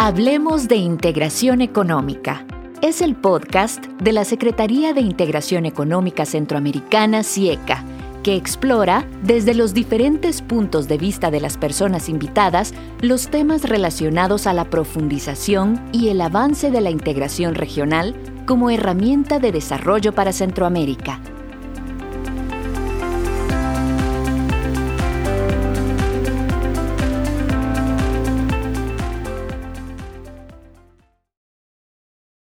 Hablemos de Integración Económica. Es el podcast de la Secretaría de Integración Económica Centroamericana, CIECA, que explora, desde los diferentes puntos de vista de las personas invitadas, los temas relacionados a la profundización y el avance de la integración regional como herramienta de desarrollo para Centroamérica